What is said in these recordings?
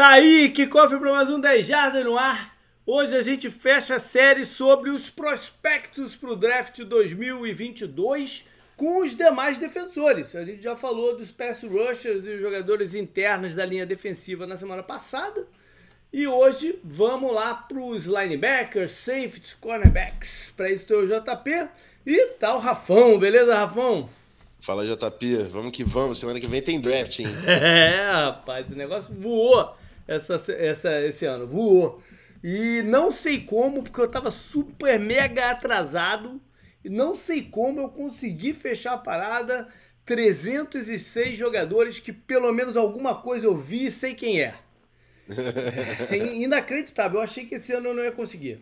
Tá aí, que cofre para mais um 10 Jardas no ar. Hoje a gente fecha a série sobre os prospectos para o draft 2022 com os demais defensores. A gente já falou dos pass rushers e jogadores internos da linha defensiva na semana passada. E hoje vamos lá para os linebackers, safeties, cornerbacks. Para isso tem o JP e tá o Rafão, beleza, Rafão? Fala JP, vamos que vamos. Semana que vem tem draft, hein? É, rapaz, o negócio voou essa, essa, esse ano, voou. E não sei como, porque eu tava super mega atrasado. E não sei como eu consegui fechar a parada. 306 jogadores que pelo menos alguma coisa eu vi e sei quem é. é inacreditável. Eu achei que esse ano eu não ia conseguir.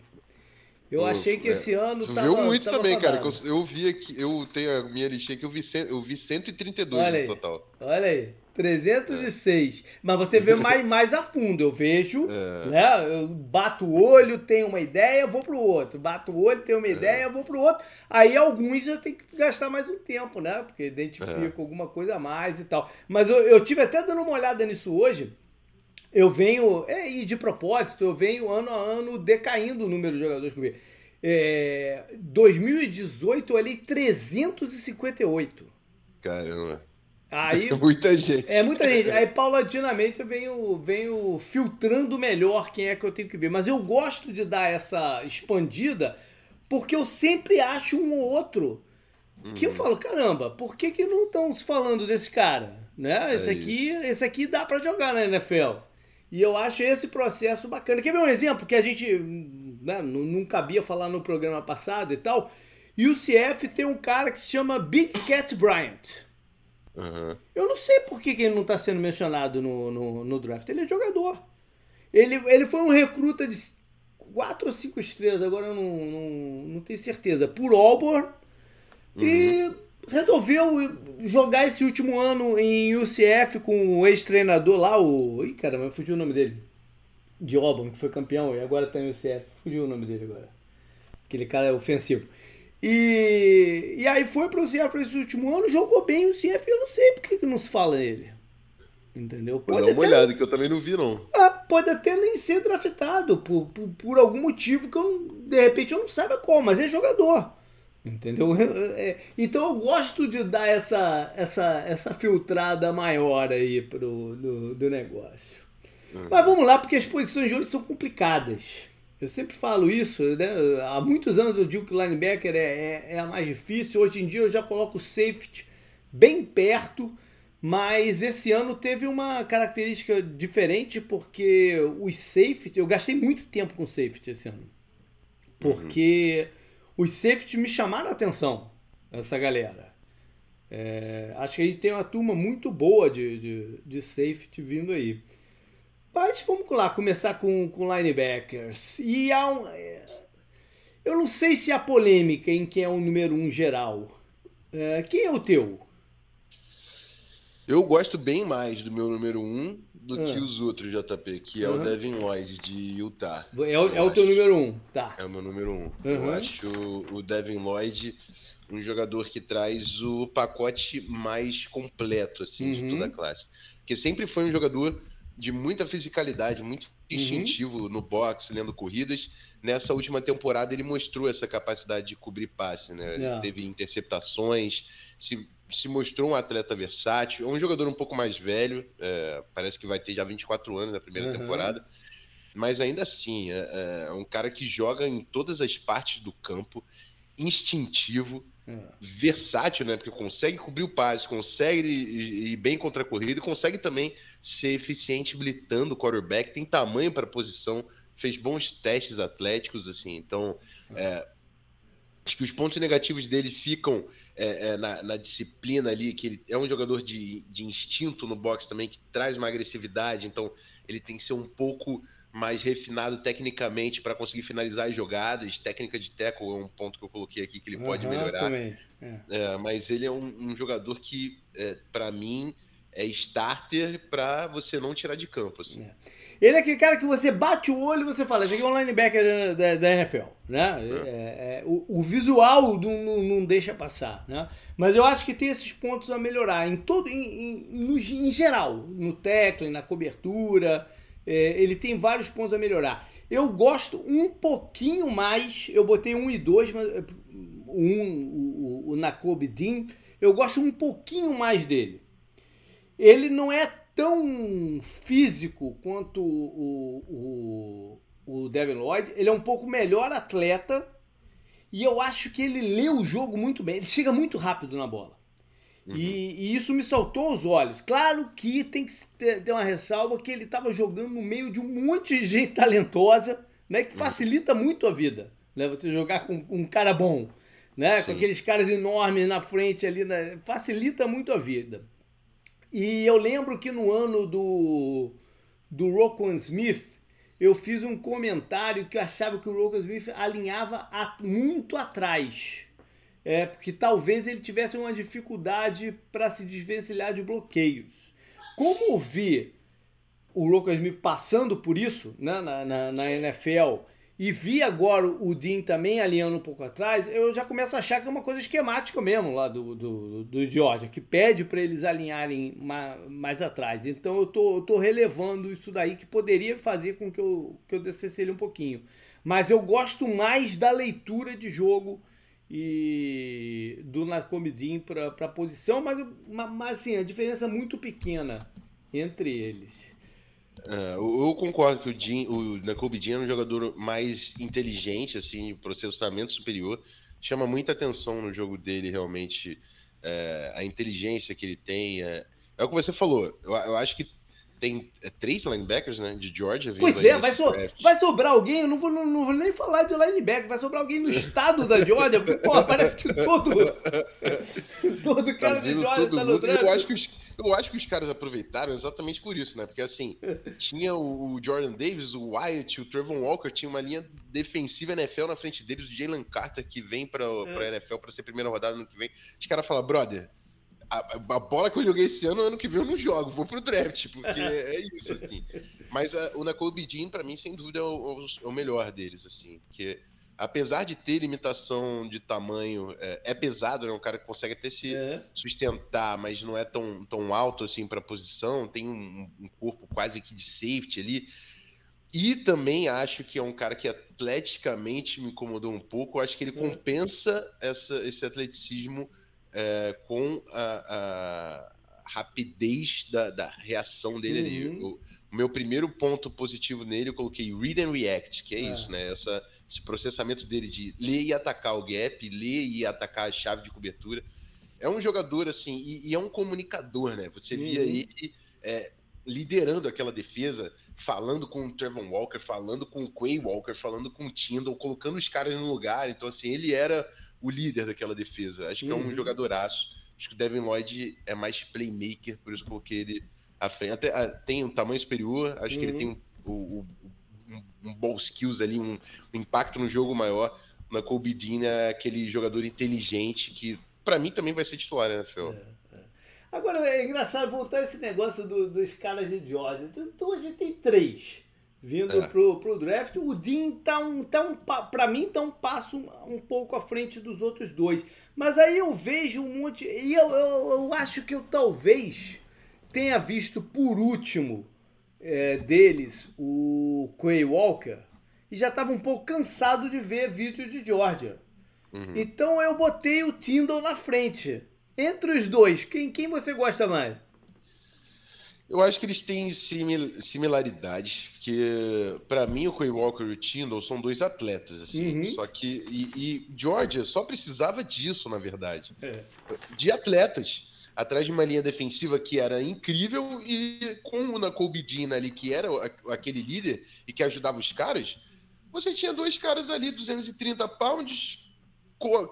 Eu achei que esse é. ano tu tava, viu muito tava também, cara. Eu, eu vi aqui, eu tenho a minha listinha que eu vi, eu vi 132 olha no aí, total. Olha aí. 306. É. Mas você vê mais, mais a fundo. Eu vejo, é. né? Eu bato o olho, tenho uma ideia, vou pro outro. Bato o olho, tenho uma é. ideia, vou pro outro. Aí alguns eu tenho que gastar mais um tempo, né? Porque identifico é. alguma coisa a mais e tal. Mas eu, eu tive até dando uma olhada nisso hoje eu venho, é, e de propósito, eu venho ano a ano decaindo o número de jogadores que eu vi. É, 2018 ali 358. Caramba. Aí, é muita gente. É muita gente. Aí, paulatinamente, eu venho, venho filtrando melhor quem é que eu tenho que ver. Mas eu gosto de dar essa expandida porque eu sempre acho um ou outro que eu uhum. falo, caramba, por que, que não estão falando desse cara? Né? Esse, é aqui, esse aqui dá para jogar na NFL. E eu acho esse processo bacana. Quer ver um exemplo que a gente né, não, não cabia falar no programa passado e tal? E o CF tem um cara que se chama Big Cat Bryant. Uhum. Eu não sei por que, que ele não está sendo mencionado no, no, no, draft. Ele é jogador. Ele, ele foi um recruta de quatro ou cinco estrelas, agora eu não, não, não tenho certeza, por Auburn. Uhum. E resolveu jogar esse último ano em UCF com o ex-treinador lá, o. Ih, caramba, fugiu o nome dele. De Auburn, que foi campeão e agora tá em UCF. Fugiu o nome dele agora. Aquele cara é ofensivo. E, e aí foi pro para esse último ano, jogou bem o UCF e eu não sei por que, não se fala nele. Entendeu? Pode dar uma até, olhada, que eu também não vi, não. Ah, pode até nem ser draftado por, por, por algum motivo que eu, de repente eu não saiba qual, mas é jogador. Entendeu? É, então eu gosto de dar essa, essa, essa filtrada maior aí pro, do, do negócio. Uhum. Mas vamos lá, porque as posições de hoje são complicadas. Eu sempre falo isso, né? Há muitos anos eu digo que o linebacker é, é, é a mais difícil. Hoje em dia eu já coloco o safety bem perto, mas esse ano teve uma característica diferente porque os safety, eu gastei muito tempo com safety esse ano. Porque uhum os safety me chamaram a atenção, essa galera. É, acho que a gente tem uma turma muito boa de, de, de safety vindo aí. Mas vamos lá, começar com, com linebackers. E há um, é, eu não sei se há polêmica em quem é o número um geral. É, quem é o teu? Eu gosto bem mais do meu número um do que ah. os outros, JP, que é uhum. o Devin Lloyd de Utah. É o, é o teu número um, tá. É o meu número um. Uhum. Eu acho o Devin Lloyd um jogador que traz o pacote mais completo, assim, uhum. de toda a classe. Porque sempre foi um jogador de muita fisicalidade, muito uhum. instintivo uhum. no boxe, lendo corridas. Nessa última temporada ele mostrou essa capacidade de cobrir passe, né? Yeah. Teve interceptações, se se mostrou um atleta versátil, é um jogador um pouco mais velho, é, parece que vai ter já 24 anos na primeira uhum. temporada, mas ainda assim, é, é, um cara que joga em todas as partes do campo, instintivo, versátil, né? Porque consegue cobrir o passe, consegue ir bem contra a corrida e consegue também ser eficiente blitando o quarterback, tem tamanho para a posição, fez bons testes atléticos, assim, então. É, Acho que os pontos negativos dele ficam é, é, na, na, disciplina ali, que ele é um jogador de, de instinto no boxe também, que traz uma agressividade, então ele tem que ser um pouco mais refinado tecnicamente para conseguir finalizar as jogadas. Técnica de tackle é um ponto que eu coloquei aqui que ele pode uhum, melhorar. É. É, mas ele é um, um jogador que, é, para mim, é starter para você não tirar de campo. Assim. É. Ele é aquele cara que você bate o olho e você fala, esse aqui é um linebacker da, da NFL, né? É. É, é, o, o, visual não, não, não, deixa passar, né? Mas eu acho que tem esses pontos a melhorar em todo, em, em, no, em geral, no tackling, na cobertura, É, ele tem vários pontos a melhorar. Eu gosto um pouquinho mais, eu botei um e dois, mas um, o, o Nakobe Dean, eu gosto um pouquinho mais dele. Ele não é tão físico quanto o, o, o Devin Lloyd, ele é um pouco melhor atleta e eu acho que ele lê o jogo muito bem, ele chega muito rápido na bola. Uhum. E, e, isso me saltou os olhos. Claro que tem que ter, ter uma ressalva que ele estava jogando no meio de um monte de gente talentosa, né? Que uhum. facilita muito a vida, né? Você jogar com, com um cara bom, né? Sim. Com aqueles caras enormes na frente ali, né? facilita muito a vida. E eu lembro que no ano do, do Rocco Smith, eu fiz um comentário que eu achava que o Rocco Smith alinhava a, muito atrás é, porque talvez ele tivesse uma dificuldade para se desvencilhar de bloqueios. Como vi o Lucas Smith passando por isso né, na, na, na, NFL e vi agora o Dean também alinhando um pouco atrás, eu já começo a achar que é uma coisa esquemática mesmo lá do, do, do Georgia, que pede para eles alinharem mais, mais atrás. Então eu tô, eu tô relevando isso daí que poderia fazer com que eu, que eu descesse ele um pouquinho. Mas eu gosto mais da leitura de jogo e do Narcomidin para a posição, mas, mas assim, a diferença é muito pequena entre eles. É, eu concordo que o, Jim, o Narcomidin é um jogador mais inteligente, assim, processamento superior, chama muita atenção no jogo dele, realmente, é, a inteligência que ele tem. É, é o que você falou, eu, eu acho que tem é, três linebackers, né? De Georgia. Pois é, vai, so, vai, sobrar alguém, eu não vou, não, não, vou nem falar de linebacker, vai sobrar alguém no estado da Georgia. Pô, parece que todo. todo cara tá de Georgia tá no eu acho que os, eu acho que os caras aproveitaram exatamente por isso, né? Porque assim, tinha o Jordan Davis, o Wyatt, o Trevor Walker, tinha uma linha defensiva NFL na frente deles, o Jalen Carter, que vem pra, é. pra NFL para ser primeira rodada no que vem. Os caras falam, brother, a, a, bola que eu joguei esse ano, ano que vem eu não jogo, vou pro draft, porque é isso, assim. Mas a, o Nicole Jean, pra mim, sem dúvida, é o, é o, melhor deles, assim, porque apesar de ter limitação de tamanho, é, é pesado, né? Um cara que consegue até se é. sustentar, mas não é tão, tão alto, assim, pra posição, tem um, um corpo quase que de safety ali. E também acho que é um cara que atleticamente me incomodou um pouco. acho que ele é. compensa essa, esse atleticismo é, com a, a rapidez da, da, reação dele uhum. ali. O, o, meu primeiro ponto positivo nele, eu coloquei read and react, que é, é. isso, né? Essa, esse processamento dele de ler e atacar o gap, ler e atacar a chave de cobertura. É um jogador, assim, e, e é um comunicador, né? Você uhum. via ele é, liderando aquela defesa, falando com o Trevor Walker, falando com o Quay Walker, falando com o Tyndall, colocando os caras no lugar. Então, assim, ele era o líder daquela defesa. Acho que uhum. é um uhum. jogadoraço. Acho que o Devin Lloyd é mais playmaker, por isso coloquei ele à frente. Até, ah, tem um tamanho superior, acho uhum. que ele uhum. tem um, um, um, um ball skills ali, um, impacto no jogo maior. Na Kobe Dean é aquele jogador inteligente que, para mim, também vai ser titular, né, Fel? É, é. Agora, é engraçado voltar esse negócio do, dos caras de Georgia. Então, a gente tem três vindo é. pro, pro draft. O Dean tá um, tá um para mim tá um passo um pouco à frente dos outros dois. Mas aí eu vejo um monte e eu, eu, eu acho que eu talvez tenha visto por último é, deles o Quay Walker e já estava um pouco cansado de ver vídeo de Georgia. Uhum. Então eu botei o Tyndall na frente. Entre os dois, quem, quem você gosta mais? Eu acho que eles têm simil similaridades, porque para mim o Quay Walker e o Tyndall são dois atletas, assim. Uhum. Só que e, e, Georgia só precisava disso, na verdade, é. de atletas atrás de uma linha defensiva que era incrível e com o Nakobe Dean ali que era aquele líder e que ajudava os caras, você tinha dois caras ali 230 pounds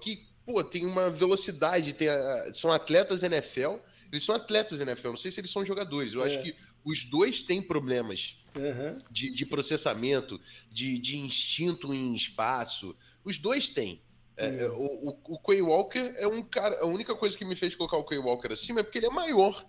que pô, tem uma velocidade, tem a, são atletas NFL eles são atletas da NFL, não sei se eles são jogadores. Eu é. acho que os dois têm problemas uhum. de, de, processamento, de, de, instinto em espaço. Os dois têm. É, uhum. o, o, Quay Walker é um cara. A única coisa que me fez colocar o Quay Walker acima é porque ele é maior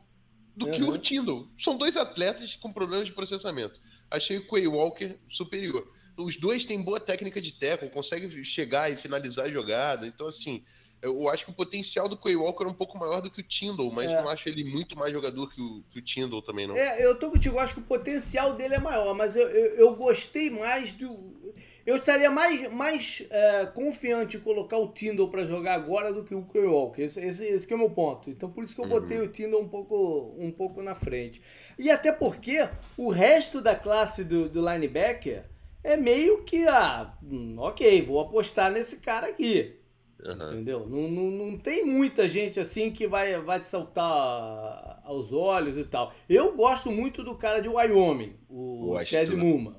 do uhum. que o Tyndall. São dois atletas com problemas de processamento. Achei o Quay Walker superior. Os dois têm boa técnica de tackle, conseguem chegar e finalizar a jogada. Então, assim, Eu acho que o potencial do Quay Walker é um pouco maior do que o Tyndall, mas é. não acho ele muito mais jogador que o, que o Tyndall também, não. É, eu tô contigo, eu acho que o potencial dele é maior, mas eu, eu, eu gostei mais do. Eu estaria mais, mais é, confiante em colocar o Tyndall para jogar agora do que o Quay Walker. Esse, esse, esse é o meu ponto. Então por isso que eu botei uhum. o Tyndall um pouco, um pouco na frente. E até porque o resto da classe do, do linebacker é meio que, ah, hum, ok, vou apostar nesse cara aqui. Uhum. Entendeu? Não, não, não tem muita gente assim que vai, vai te saltar aos olhos e tal. Eu gosto muito do cara de Wyoming, o gosto Ted Muma.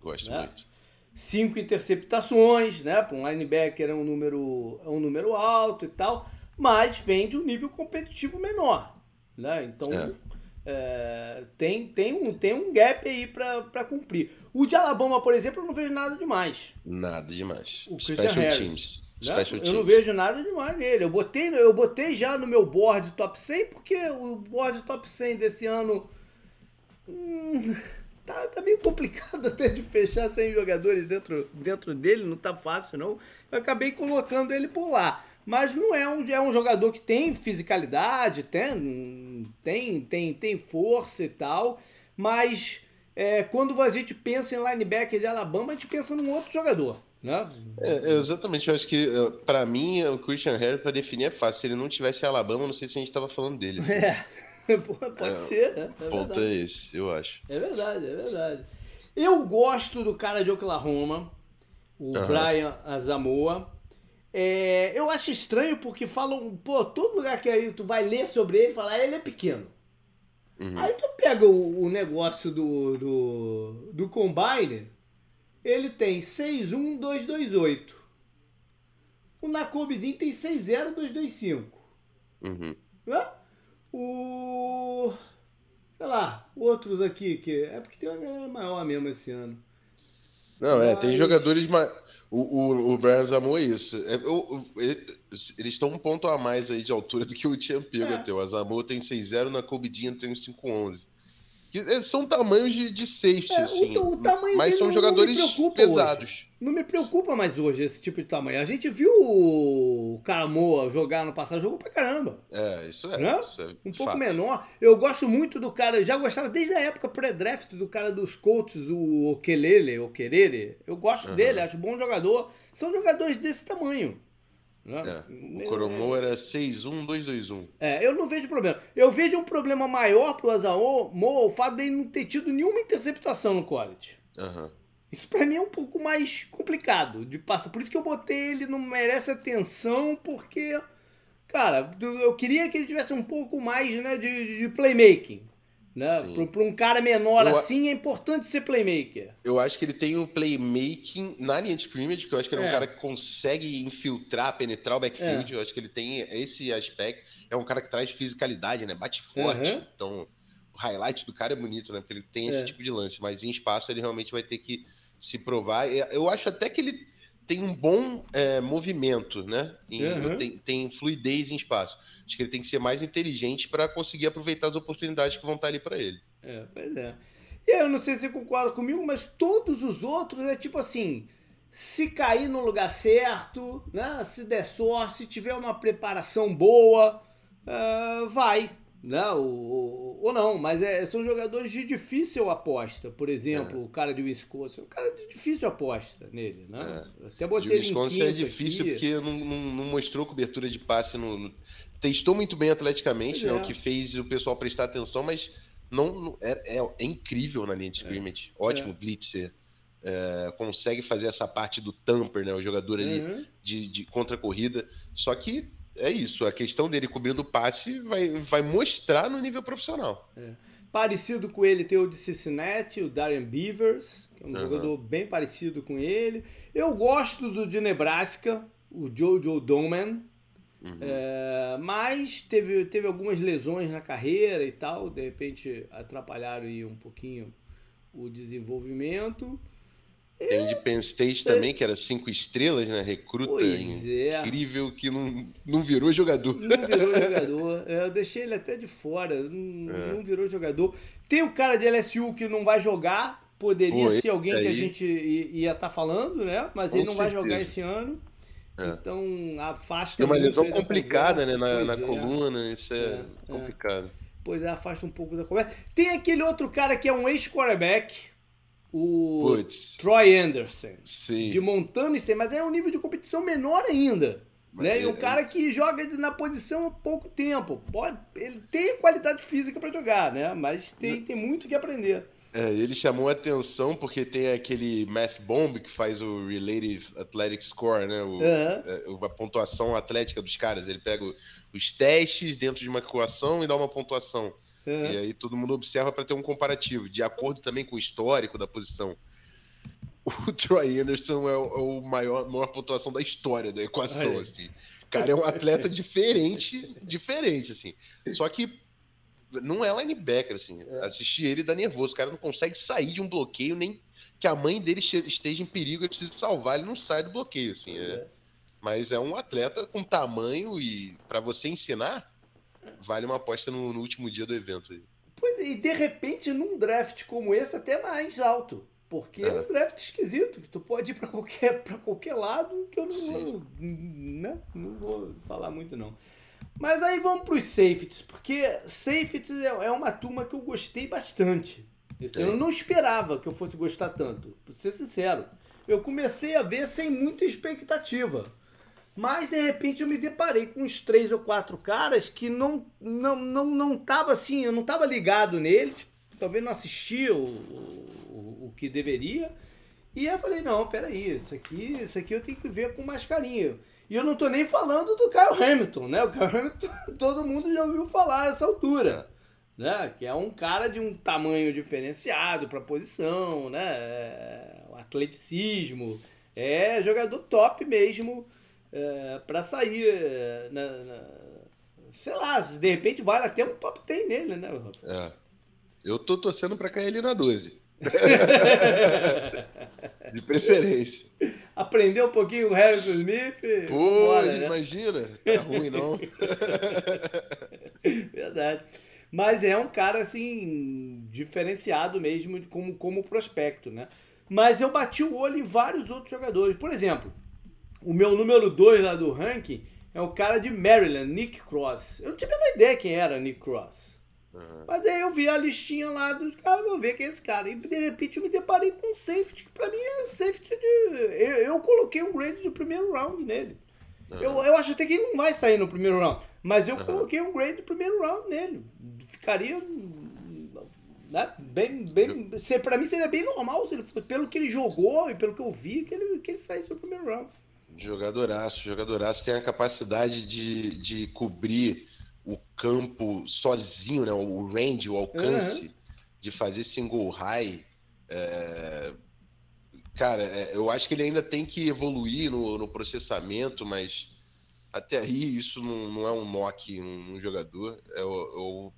Gosto né? muito. Cinco interceptações, né? Para um linebacker é um número, é um número alto e tal, mas vem de um nível competitivo menor. Né? Então é. É, tem, tem, um, tem um gap aí para cumprir. O de Alabama, por exemplo, eu não vejo nada demais. Nada demais. O Special Harris, Teams. Né? Special eu teams. não vejo nada demais nele. Eu botei, eu botei já no meu board top 100, porque o board top 100 desse ano. Hum, tá, tá meio complicado até de fechar 100 jogadores dentro, dentro dele, não tá fácil não. Eu acabei colocando ele por lá. Mas não é um, é um jogador que tem fisicalidade, tem, tem, tem, tem força e tal, mas é, quando a gente pensa em linebacker de Alabama, a gente pensa num outro jogador. Né? É, exatamente, eu acho que para mim o Christian Harry para definir é fácil. Se ele não tivesse Alabama, não sei se a gente estava falando dele. Assim. É, pode é, ser, né? É ponto é esse, eu acho. É verdade, é verdade. Eu gosto do cara de Oklahoma, o uhum. Brian Azamoa. É, eu acho estranho porque falam, pô, todo lugar que aí tu vai ler sobre ele, falar, ah, ele é pequeno. Uhum. Aí tu pega o, o negócio do, do, do Combine, ele tem 61228. O Nakobidin tem 60225. Uhum. Né? O. Sei lá, outros aqui, que. É porque tem uma galera maior mesmo esse ano. Não, é, tem jogadores mais. O, o, o Brian Zamor é isso. É, o, eles estão um ponto a mais aí de altura do que o tinha pego é. até. O Azamor tem 6-0, na Cobidinha tem 5-11. É, são tamanhos de, de safety, é, assim. O, o tamanho mas são jogadores pesados. Hoje. Não me preocupa mais hoje esse tipo de tamanho. A gente viu o Caramoa jogar no passado, jogou pra caramba. É, isso é. Né? Isso é um pouco fato. menor. Eu gosto muito do cara, já gostava desde a época pré-draft do cara dos Colts, o Okelele, Okerere. Eu gosto uhum. dele, acho bom jogador. São jogadores desse tamanho. Né? É, o Coromo era 6-1-2-2-1. É, eu não vejo problema. Eu vejo um problema maior pro Azaon o fato dele não ter tido nenhuma interceptação no college. Uhum. Isso pra mim é um pouco mais complicado de passar. Por isso que eu botei ele não merece atenção, porque, cara, eu queria que ele tivesse um pouco mais né, de, de playmaking. Né? Para um cara menor eu, assim, é importante ser playmaker. Eu acho que ele tem um playmaking na linha de scrimmage, que eu acho que ele é, é um cara que consegue infiltrar, penetrar o backfield. É. Eu acho que ele tem esse aspecto. É um cara que traz fisicalidade, né? Bate forte. Uhum. Então, o highlight do cara é bonito, né? Porque ele tem esse é. tipo de lance. Mas em espaço ele realmente vai ter que se provar. Eu acho até que ele tem um bom é, movimento, né? Em, uhum. tem, tem, fluidez em espaço. Acho que ele tem que ser mais inteligente para conseguir aproveitar as oportunidades que vão estar ali para ele. É, pois é. E eu não sei se você concorda comigo, mas todos os outros é tipo assim: se cair no lugar certo, né? Se der sorte, se tiver uma preparação boa, uh, vai. Né? Ou, ou não, mas é, são jogadores de difícil aposta. Por exemplo, é. o cara de Wisconsin, um cara de difícil aposta nele. Né? É. Até botei de Wisconsin é difícil aqui. porque não, não, não, mostrou cobertura de passe. No, no... Testou muito bem atleticamente, né? o é. que fez o pessoal prestar atenção, mas não, não é, é, é, incrível na linha de é. scrimmage. Ótimo blitzer. consegue fazer essa parte do tamper, né? O jogador ali uhum. de, de contra-corrida. Só que é isso. A questão dele cobrindo o passe vai, vai mostrar no nível profissional. É. Parecido com ele tem o de Cincinnati, o Darian Beavers, que é um uhum. jogador bem parecido com ele. Eu gosto do de Nebraska, o Jojo Doman. Uhum. É, mas teve, teve algumas lesões na carreira e tal, de repente atrapalharam aí um pouquinho o desenvolvimento. Tem de Penn State também, que era cinco estrelas, né? Recruta é. incrível que não, não virou jogador. Não virou jogador. É, eu deixei ele até de fora. Não, é. não virou jogador. Tem o cara de LSU que não vai jogar. Poderia Pô, ser alguém aí... que a gente ia estar tá falando, né? Mas Com ele não certeza. vai jogar esse ano. É. Então afasta. Tem uma lesão complicada, né? Na, na é. coluna, isso é, é, é. complicado. Pois é, afasta um pouco da conversa. Tem aquele outro cara que é um ex-quarterback, o Puts. Troy Anderson. Sim. De Montana State, mas é um nível de competição menor ainda. Né? E um cara que joga na posição há pouco tempo. Pode, ele tem qualidade física para jogar, né? Mas tem, tem muito que aprender. É, ele chamou a atenção porque tem aquele Math Bomb que faz o Relative Athletic Score, né? O, uhum. a pontuação atlética dos caras. Ele pega os testes dentro de uma equação e dá uma pontuação. Uhum. E aí todo mundo observa para ter um comparativo, de acordo também com o histórico da posição. O Troy Anderson é o, é o maior, maior pontuação da história da equação, assim. Cara, é um atleta diferente, diferente, assim. Só que não é linebacker, assim. É. Assistir ele dá nervoso. O cara não consegue sair de um bloqueio, nem que a mãe dele esteja em perigo, ele precisa salvar, ele não sai do bloqueio, assim. É. É. Mas é um atleta com tamanho e para você ensinar, vale uma aposta no, no último dia do evento. Pois, e de repente, num draft como esse, até mais alto. Porque é, é um draft esquisito, que tu pode ir para qualquer, qualquer lado, que eu não vou, né? não vou falar muito não. Mas aí vamos para os safeties, porque safeties é, é uma turma que eu gostei bastante. Eu não esperava que eu fosse gostar tanto, pra ser sincero. Eu comecei a ver sem muita expectativa. Mas de repente eu me deparei com uns três ou quatro caras que não não não, não tava assim, eu não tava ligado neles, talvez não assistia o, o, o que deveria. E eu falei, não, peraí, isso aqui, isso aqui eu tenho que ver com mais carinho. E eu não tô nem falando do Kyle Hamilton, né? O Kyle Hamilton todo mundo já ouviu falar a essa altura. Né? Que é um cara de um tamanho diferenciado para posição, né? É, o atleticismo. É jogador top mesmo é, para sair é, na, na, sei lá, de repente vale até um top 10 nele, né? É. Eu tô torcendo para cair ele na 12. de preferência. Aprendeu um pouquinho o Harrison Smith. Pô, né? imagina. Tá ruim, não. Verdade. Mas é um cara, assim, diferenciado mesmo como, como prospecto, né? Mas eu bati o olho em vários outros jogadores. Por exemplo, o meu número 2 lá do ranking é o cara de Maryland, Nick Cross. Eu não tinha a ideia quem era Nick Cross. Uhum. Mas aí eu vi a listinha lá dos caras, vou ver quem é esse cara. E de repente eu me deparei com um safety, que pra mim é safety de. Eu, eu coloquei um grade do primeiro round nele. Uhum. Eu, eu acho até que ele não vai sair no primeiro round. Mas eu uhum. coloquei um grade do primeiro round nele. Ficaria. Né, bem, bem, pra mim seria bem normal, se ele, pelo que ele jogou e pelo que eu vi, que ele, que ele saísse no primeiro round. Jogadoraço, jogadoraço tem a capacidade de, de cobrir o campo sozinho, né? O range, o alcance uhum. de fazer single high. É... Cara, é, eu acho que ele ainda tem que evoluir no, no processamento, mas até aí isso não, não é um knock num jogador. Eu, eu,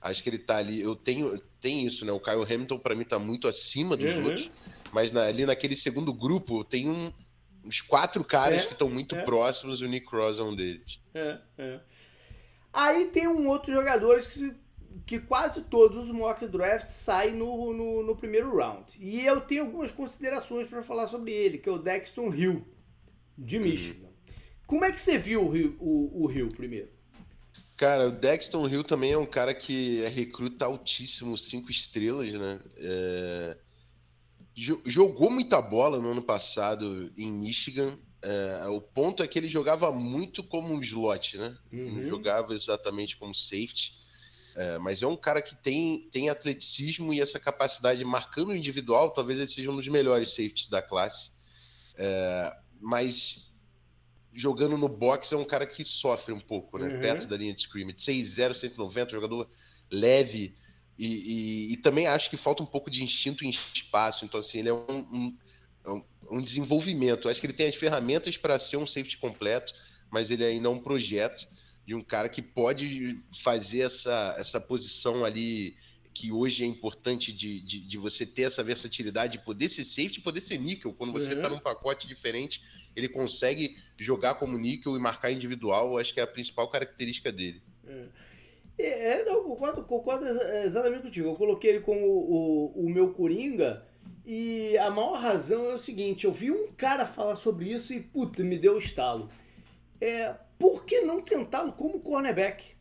acho que ele tá ali. Eu tenho tem isso, né? O Kyle Hamilton para mim tá muito acima dos uhum. outros, mas na, ali naquele segundo grupo tem um, uns quatro caras é, que estão muito é. próximos. O Nick Cross é um deles. É, é. Aí tem um outro jogador que, que quase todos os mock drafts saem no, no, no, primeiro round. E eu tenho algumas considerações para falar sobre ele, que é o Dexton Hill, de uhum. Michigan. Como é que você viu o Hill, o, o Hill primeiro? Cara, o Dexton Hill também é um cara que é recruta altíssimo, cinco estrelas, né? É... Jogou muita bola no ano passado em Michigan, é, o ponto é que ele jogava muito como um slot, né? Uhum. Não jogava exatamente como safety. É, mas é um cara que tem, tem atleticismo e essa capacidade marcando individual, talvez ele seja um dos melhores safeties da classe. É, mas jogando no box é um cara que sofre um pouco, né? Uhum. Perto da linha de scrimmage. 6'0, 190, jogador leve. E, e, e, também acho que falta um pouco de instinto em espaço. Então, assim, ele é um, um é um desenvolvimento. Eu acho que ele tem as ferramentas para ser um safety completo, mas ele ainda é um projeto de um cara que pode fazer essa, essa posição ali que hoje é importante de, de, de você ter essa versatilidade, de poder ser safety poder ser níquel. Quando você está uhum. num pacote diferente, ele consegue jogar como níquel e marcar individual. Eu acho que é a principal característica dele. É, é não, concordo, concordo exatamente contigo. Eu coloquei ele como o, o, o meu Coringa e a maior razão é o seguinte: eu vi um cara falar sobre isso e, puta, me deu estalo. É, por que não tentá-lo como cornerback?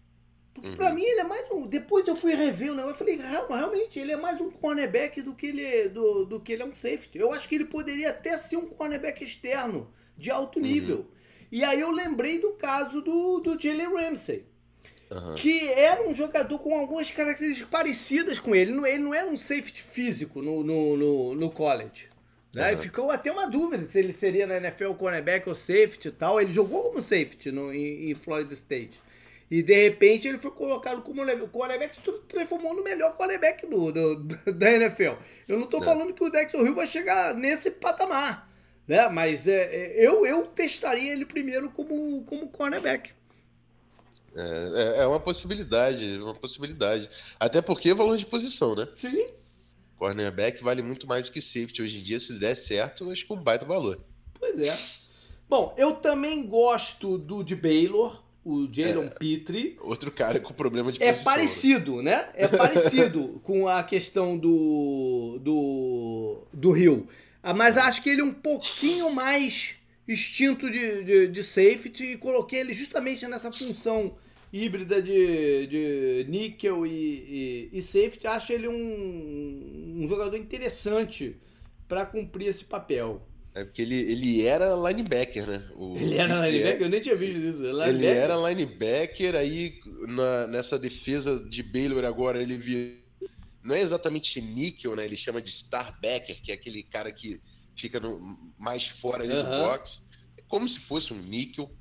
Porque uhum. pra mim ele é mais um. Depois eu fui rever o negócio e falei, realmente, ele é mais um cornerback do que, ele, do, do que ele é um safety. Eu acho que ele poderia até ser um cornerback externo, de alto nível. Uhum. E aí eu lembrei do caso do, do Jalen Ramsey. Uhum. Que era um jogador com algumas características parecidas com ele. Ele não era um safety físico no, no, no, no college. Né? Uhum. Ficou até uma dúvida se ele seria na NFL cornerback ou safety e tal. Ele jogou como safety no, em, em Florida State. E de repente ele foi colocado como cornerback se transformou no melhor cornerback do, do, da NFL. Eu não estou é. falando que o Dexter Hill vai chegar nesse patamar. Né? Mas é, é, eu, eu testaria ele primeiro como, como cornerback. É, é, é uma possibilidade, uma possibilidade. Até porque é valor de posição, né? Sim. Cornerback vale muito mais do que safety. Hoje em dia, se der certo, acho que um baita valor. Pois é. Bom, eu também gosto do de Baylor, o Jalen é, Petrie. Outro cara com problema de é posição. É parecido, né? É parecido com a questão do, do, do Rio. Ah, mas acho que ele é um pouquinho mais instinto de, de, de safety e coloquei ele justamente nessa função híbrida de, de níquel e, e, e safety. Acho ele um, um jogador interessante para cumprir esse papel. É porque ele, ele era linebacker, né? O ele era linebacker? Eu nem tinha visto isso. Linebacker. Ele era linebacker, aí na, nessa defesa de Baylor agora ele viu. Não é exatamente níquel, né? Ele chama de starbacker, que é aquele cara que fica no, mais fora ali do box. É como se fosse um níquel.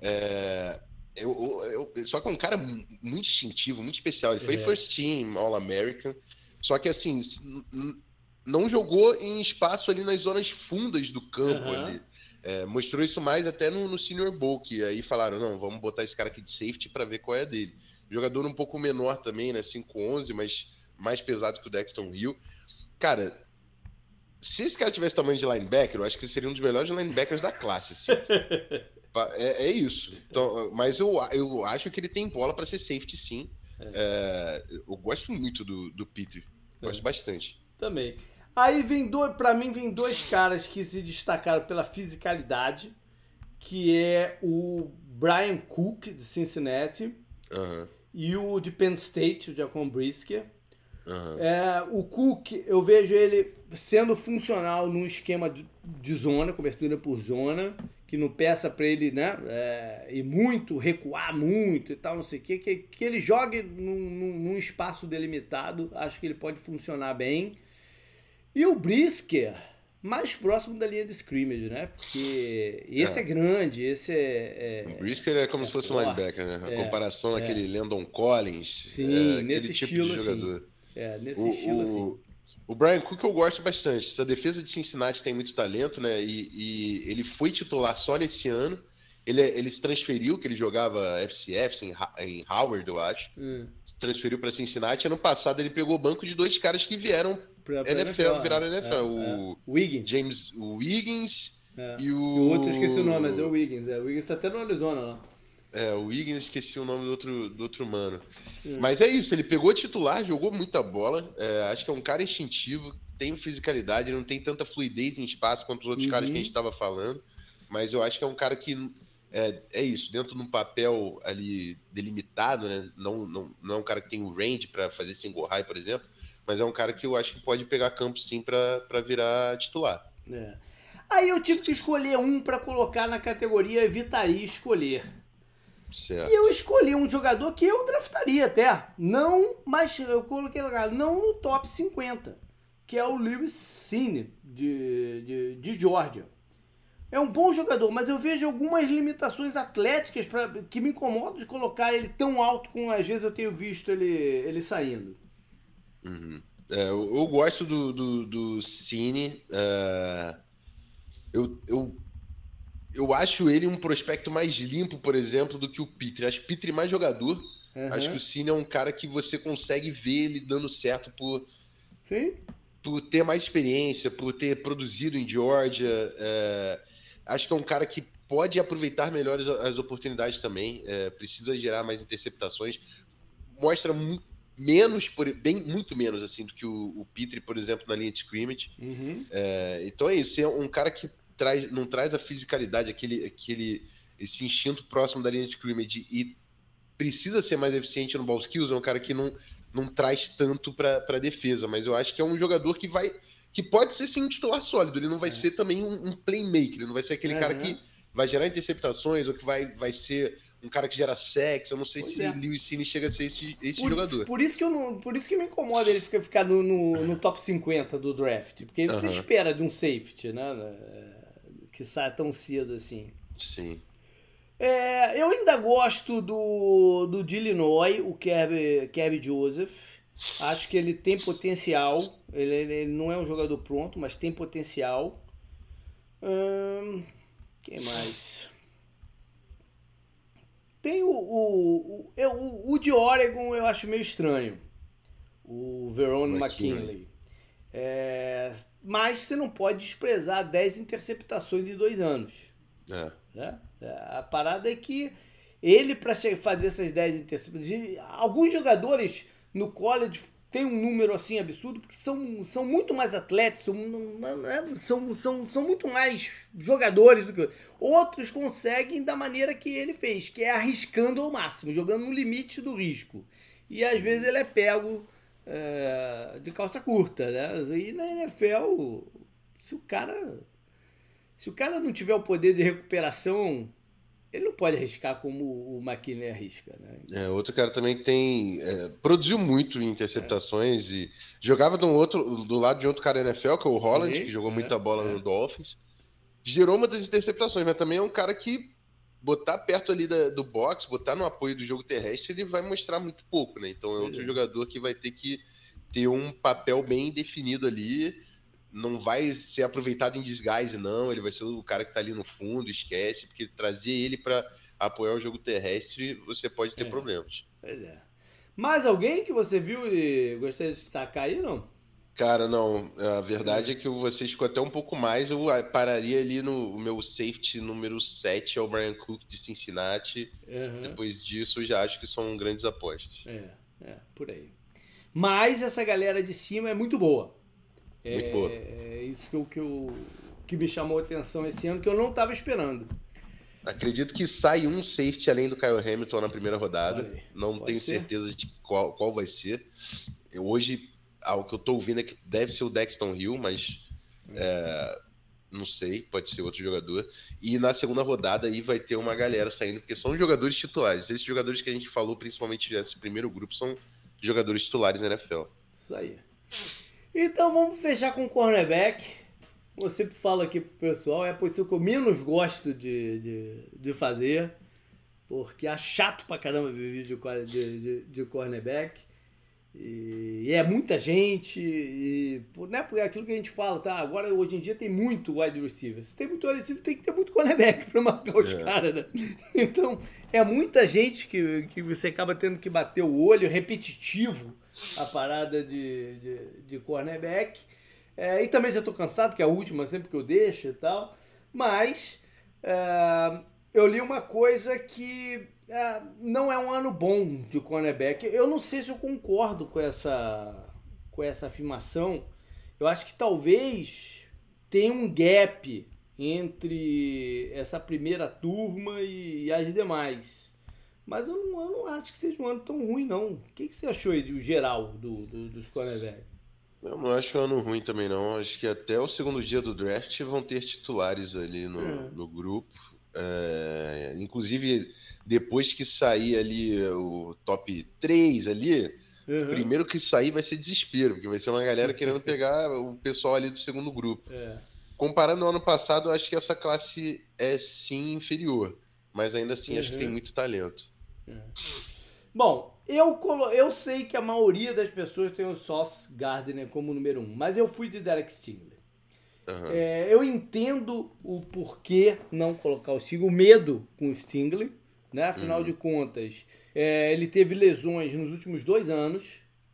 É, eu, eu, eu, só que é um cara muito distintivo, muito especial. Ele foi é. first team All-American. Só que assim, não jogou em espaço ali nas zonas fundas do campo uhum. ali. É, mostrou isso mais até no, no Senior Bowl, que aí falaram, não, vamos botar esse cara aqui de safety para ver qual é a dele. Jogador um pouco menor também, né? 5'11, mas mais pesado que o Dexton Hill. Cara, se esse cara tivesse tamanho de linebacker, eu acho que seria um dos melhores linebackers da classe. Assim. é, é, isso. Então, mas eu, eu acho que ele tem bola para ser safety, sim. É. É, eu gosto muito do, do Petrie. Gosto é. bastante. Também. Aí vem dois, para mim vem dois caras que se destacaram pela fisicalidade, que é o Brian Cook de Cincinnati uhum. e o de Penn State, o Jacon Brisker. Uhum. É, o Cook, eu vejo ele sendo funcional num esquema de, de zona, cobertura por zona, que não peça para ele, né, é, e muito, recuar muito e tal, não sei o que, que, que ele jogue num, num, num espaço delimitado, acho que ele pode funcionar bem. E o Brisker, mais próximo da linha de scrimmage, né? Porque esse é, é grande, esse é. é o Brisker é como é se fosse forte. um linebacker, né? A é, comparação é. Landon Collins. Sim, é, nesse tipo estilo, de jogador. Assim. É, nesse o, estilo, o, assim. O Brian Cook eu gosto bastante. Essa defesa de Cincinnati tem muito talento, né? E, e ele foi titular só nesse ano. Ele, ele se transferiu, que ele jogava FCF em, em Howard, eu acho. Hum. Se transferiu para Cincinnati. Ano passado ele pegou o banco de dois caras que vieram pra, pra NFL, NFL, viraram NFL. É, o é. Wiggins. James Wiggins é. e o. O outro esqueci o nome, mas é o Wiggins. É, o Wiggins tá até no Arizona lá. É, o Wiggins, esqueci o nome do outro, do outro mano. Mas é isso, ele pegou titular, jogou muita bola. É, acho que é um cara instintivo, tem fisicalidade, não tem tanta fluidez em espaço quanto os outros uhum. caras que a gente estava falando. Mas eu acho que é um cara que é, é isso, dentro de um papel ali delimitado, né? Não, não, não é um cara que tem o range para fazer single high, por exemplo, mas é um cara que eu acho que pode pegar campo sim para virar titular. É. Aí eu tive que escolher um para colocar na categoria evitaria escolher. Certo. E eu escolhi um jogador que eu draftaria até. Não, mas eu coloquei não no top 50, que é o Lewis Cine, de, de, de Georgia. É um bom jogador, mas eu vejo algumas limitações atléticas pra, que me incomodam de colocar ele tão alto como às vezes eu tenho visto ele, ele saindo. Uhum. É, eu, eu, gosto do, do, do Cine. Uh, eu, eu, eu acho ele um prospecto mais limpo, por exemplo, do que o Pitre. Acho Pitre mais jogador. Uhum. Acho que o Cine é um cara que você consegue ver ele dando certo por, Sim. por ter mais experiência, por ter produzido em Georgia. É, acho que é um cara que pode aproveitar melhor as, as oportunidades também. É, precisa gerar mais interceptações. Mostra muito menos, por, bem muito menos assim do que o, o Petri, por exemplo, na linha de scrimmage. Uhum. É, então é isso, é um cara que traz, não traz a fisicalidade, aquele, aquele esse instinto próximo da linha de scrimmage e precisa ser mais eficiente no ball skills, é um cara que não, não traz tanto para a defesa, mas eu acho que é um jogador que vai que pode ser sim um titular sólido, ele não vai é. ser também um, um, playmaker, ele não vai ser aquele cara que vai gerar interceptações ou que vai, vai ser um cara que gera sexo. Eu não sei pois se é. Lewis Cine chega a ser esse, esse por, jogador. Por isso que eu não, por isso que me incomoda ele ficar, ficar no, no, no top 50 do draft, porque você uh -huh. espera de um safety, né, né, que saia tão cedo assim. Sim. É, eu ainda gosto do, do de Illinois, o Kirby, Kirby Joseph. Acho que ele tem potencial. Ele, ele não é um jogador pronto, mas tem potencial. Hum, quem mais? Tem o, o, o, o, o de Oregon, eu acho meio estranho. O Verone McKinley. É, mas você não pode desprezar 10 interceptações em dois anos. É. Né? A parada é que ele, para fazer essas 10 interceptações. Alguns jogadores no college tem um número assim absurdo, porque são, são muito mais atletas, são, é, são, são, são muito mais jogadores do que outros. conseguem da maneira que ele fez, que é arriscando ao máximo, jogando no limite do risco. E às vezes ele é pego é, de calça curta, né? E na NFL, se o cara. Se o cara não tiver o poder de recuperação ele não pode arriscar como o McKinley arrisca, né? É, outro cara também que tem. É, produziu muito em interceptações e jogava do, outro, do lado de outro cara NFL, que é o Holland, que jogou é, muita bola no é. Dolphins. Gerou uma das interceptações, mas também é um cara que botar perto ali da, do box, botar no apoio do jogo terrestre, ele vai mostrar muito pouco, né? Então é outro é. jogador que vai ter que ter um papel bem definido ali não vai ser aproveitado em desgaste, não. Ele vai ser o cara que está ali no fundo, esquece, porque trazer ele para apoiar o jogo terrestre, você pode ter é. problemas. Pois é. Mais alguém que você viu e gostaria de destacar aí, não? Cara, não. A verdade é, é que você ficou até um pouco mais. Eu pararia ali no meu safety número 7, é o Brian Cook de Cincinnati. Uhum. Depois disso, eu já acho que são grandes apostas. É, é, por aí. Mas essa galera de cima é muito boa. Muito é, boa. É isso que, eu, que, eu, que me chamou a atenção esse ano, que eu não estava esperando. Acredito que sai um safety além do Kyle Hamilton na primeira rodada. Não tenho ser? certeza de qual, qual vai ser. Eu, hoje, o que eu estou ouvindo é que deve ser o Dexton Hill, mas é, não sei, pode ser outro jogador. E na segunda rodada aí vai ter uma galera saindo, porque são jogadores titulares. Esses jogadores que a gente falou, principalmente nesse primeiro grupo, são jogadores titulares na NFL. Isso aí. Então vamos fechar com o cornerback. Eu sempre falo aqui pro pessoal, é a posição que eu menos gosto de, de, de fazer, porque é chato pra caramba ver vídeo de, de, de cornerback. E, e, é muita gente, e, né, porque é aquilo que a gente fala, tá? Agora, hoje em dia, tem muito wide receiver. Se tem muito wide receiver, tem que ter muito cornerback para marcar os é. caras, né? Então, é muita gente que, que você acaba tendo que bater o olho, repetitivo a parada de, de, de cornerback. É, e também já estou cansado, que é a última sempre que eu deixo e tal. Mas é, eu li uma coisa que é, não é um ano bom de cornerback. Eu não sei se eu concordo com essa, com essa afirmação. Eu acho que talvez tenha um gap entre essa primeira turma e, e as demais. Mas eu não, eu não, acho que seja um ano tão ruim, não. O que, que você achou aí do geral do, do, dos cornerbacks? Eu não acho um ano ruim também, não. Acho que até o segundo dia do draft vão ter titulares ali no, é. no grupo. É, inclusive, depois que sair ali o top 3 ali, uhum. primeiro que sair vai ser desespero, porque vai ser uma galera querendo pegar o pessoal ali do segundo grupo. É. Comparando ao ano passado, eu acho que essa classe é sim inferior, mas ainda assim uhum. acho que tem uhum. muito talento. É. Bom, eu, eu sei que a maioria das pessoas tem o Sauce Gardner como número um, mas eu fui de Derek Stingler. Uhum. É, eu entendo o porquê não colocar o Stingler, o medo com o Stingler, né? Afinal uhum. de contas, é, ele teve lesões nos últimos dois anos.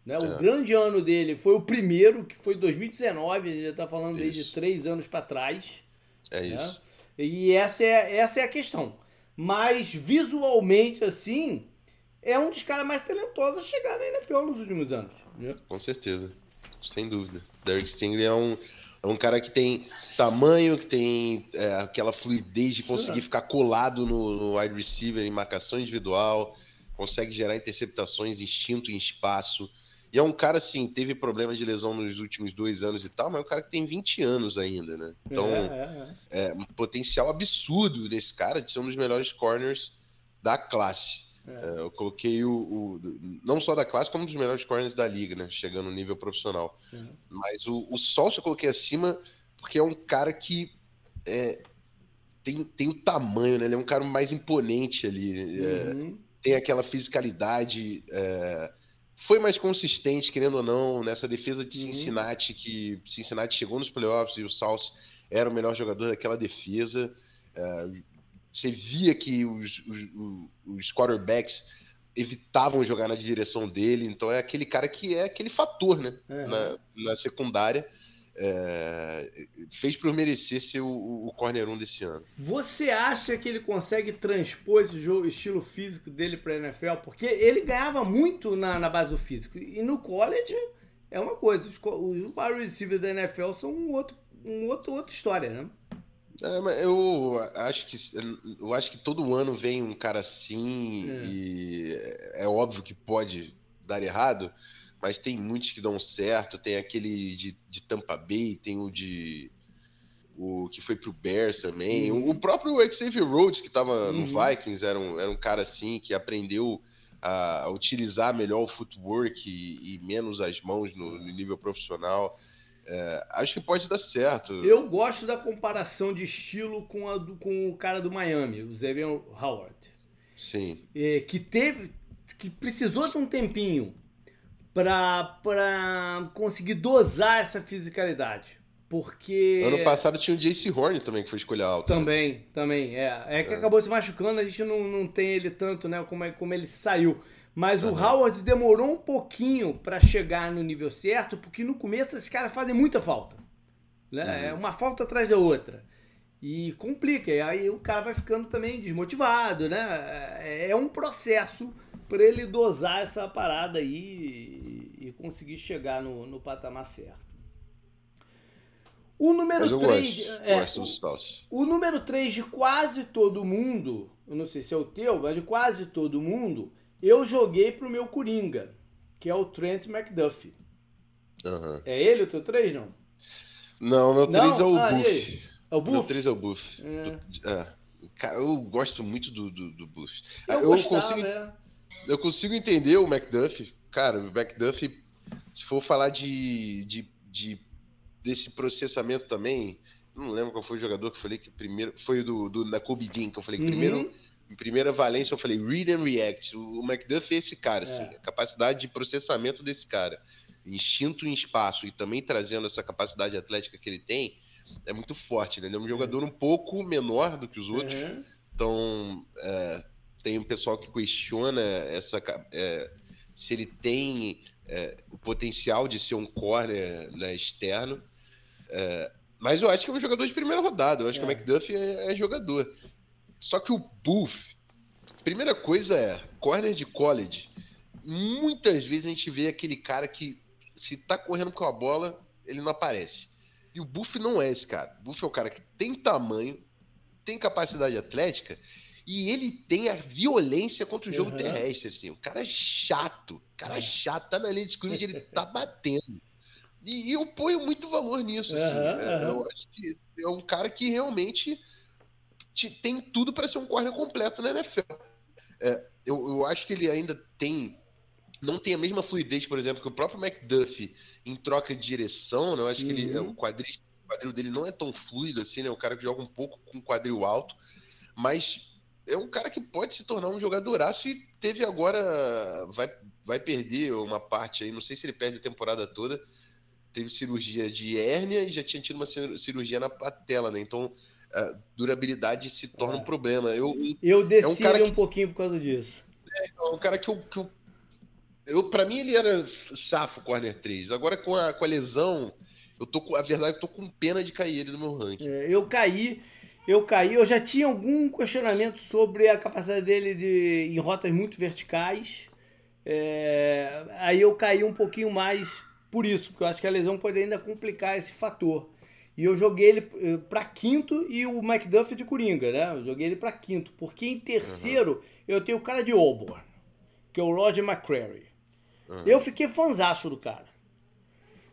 Né? O é. grande ano dele foi o primeiro, que foi 2019, a gente já está falando isso. desde três anos para trás. É né? isso. E essa é, essa é a questão. Mas visualmente, assim, é um dos caras mais talentosos a chegar na NFL nos últimos anos. Né? Com certeza, sem dúvida. Derek Stingley é um, é um cara que tem tamanho, que tem é, aquela fluidez de conseguir ficar colado no, no wide receiver em marcação individual, consegue gerar interceptações, instinto em espaço. E é um cara, assim, teve problemas de lesão nos últimos dois anos e tal, mas é um cara que tem 20 anos ainda, né? Então, é, é, é. é um potencial absurdo desse cara de ser um dos melhores corners da classe. É. é. eu coloquei o, o, Não só da classe, como um dos melhores corners da liga, né? Chegando no nível profissional. Uhum. Mas o, o Sol eu coloquei acima porque é um cara que é, tem, tem o tamanho, né? Ele é um cara mais imponente ali. É, uhum. tem aquela fisicalidade. É, foi mais consistente, querendo ou não, nessa defesa de uhum. Cincinnati, que Cincinnati chegou nos playoffs e o Salso era o melhor jogador daquela defesa. É, você via que os, os, os quarterbacks evitavam jogar na direção dele, então é aquele cara que é aquele fator né, é. na, na, secundária. É, fez por merecer ser o, o corner 1 desse ano. Você acha que ele consegue transpor esse jogo, estilo físico dele para NFL? Porque ele ganhava muito na, na, base do físico. E no college é uma coisa. Os, os wide receivers da NFL são um outro, um outro, outra história, né? É, eu acho que eu acho que todo ano vem um cara assim é. e é óbvio que pode dar errado, mas tem muitos que dão certo. Tem aquele de, de Tampa Bay, tem o de o que foi pro Bears também. Uhum. O, próprio Xavier Rhodes que estava uhum. no Vikings era um, era um cara assim que aprendeu a, utilizar melhor o footwork e, e menos as mãos no, no nível profissional. É, acho que pode dar certo. Eu gosto da comparação de estilo com, a do, com o cara do Miami, o Xavier Howard. Sim. É, que teve. que precisou de um tempinho para conseguir dosar essa fisicalidade. Porque. Ano passado tinha o Jace Horn também, que foi escolha alta. Né? Também, né? também. É, é que é. acabou se machucando, a gente não, não tem ele tanto, né? Como, é, como ele saiu. Mas uhum. o Howard demorou um pouquinho para chegar no nível certo, porque no começo esses caras fazem muita falta. Né? Uhum. É uma falta atrás da outra. E complica. E aí o cara vai ficando também desmotivado, né? É, é um processo para ele dosar essa parada aí e, conseguir chegar no, no patamar certo. O número 3. Gosto, é, o, o número 3 de quase todo mundo, eu não sei se é o teu, mas de quase todo mundo, eu joguei pro meu Coringa, que é o Trent McDuffie. Uhum. É ele o teu 3, não? Não, meu 3 é o ah, Buff. É o Buff? Meu 3 é o Buff. É. é. eu gosto muito do, do, do Buff. Eu, eu gostava, consigo, é. eu consigo entender o McDuffie. Cara, o McDuffie, se for falar de, de, de desse processamento também, não lembro qual foi o jogador que eu falei que primeiro. Foi do, do da Kobe Dean, que eu falei que uhum. primeiro em primeira valência eu falei read and react. O McDuff é esse cara, assim, é. a capacidade de processamento desse cara, instinto em espaço e também trazendo essa capacidade atlética que ele tem, é muito forte, né? Ele é um jogador um pouco menor do que os outros, uhum. então é, tem um pessoal que questiona essa é, se ele tem é, o potencial de ser um corner né, externo. É, mas eu acho que é um jogador de primeira rodada. Eu acho que o é. McDuff é jogador. Só que o Buff, primeira coisa é, corner de college, muitas vezes a gente vê aquele cara que se tá correndo com a bola, ele não aparece. E o Buff não é esse cara. O Buff é o cara que tem tamanho, tem capacidade atlética e ele tem a violência contra o jogo uhum. terrestre, assim. O cara é chato. O cara é chato, tá na linha de scrimmage, ele tá batendo. E, e, eu ponho muito valor nisso, assim. Uhum, é, Eu acho que é um cara que realmente tem tudo para ser um corner completo na NFL. É, eu, eu acho que ele ainda tem não tem a mesma fluidez, por exemplo, que o próprio McDuffie em troca de direção, né? Eu acho uhum. que ele, é, o, quadril, o quadril dele não é tão fluido assim, né? O cara que joga um pouco com quadril alto, mas é um cara que pode se tornar um jogadoraço e teve agora vai, vai perder uma parte aí, não sei se ele perde a temporada toda. Teve cirurgia de hérnia e já tinha tido uma cirurgia na patela, né? Então a durabilidade se torna é. um problema. Eu, eu desci é um, cara que, um pouquinho por causa disso. É, então, é um cara que eu, que eu, eu para mim ele era safo corner 3. Agora com a, com a lesão, eu tô com a verdade eu tô com pena de cair ele no meu ranking. É, eu caí eu caí. Eu já tinha algum questionamento sobre a capacidade dele de, em rotas muito verticais. É, aí eu caí um pouquinho mais por isso, porque eu acho que a lesão pode ainda complicar esse fator. E eu joguei ele eh, para quinto e o McDuff de Coringa, né? Eu joguei ele para quinto, porque em terceiro uhum. eu tenho o cara de Auburn, que é o Roger McCrary. Uhum. Eu fiquei fanzaço do cara.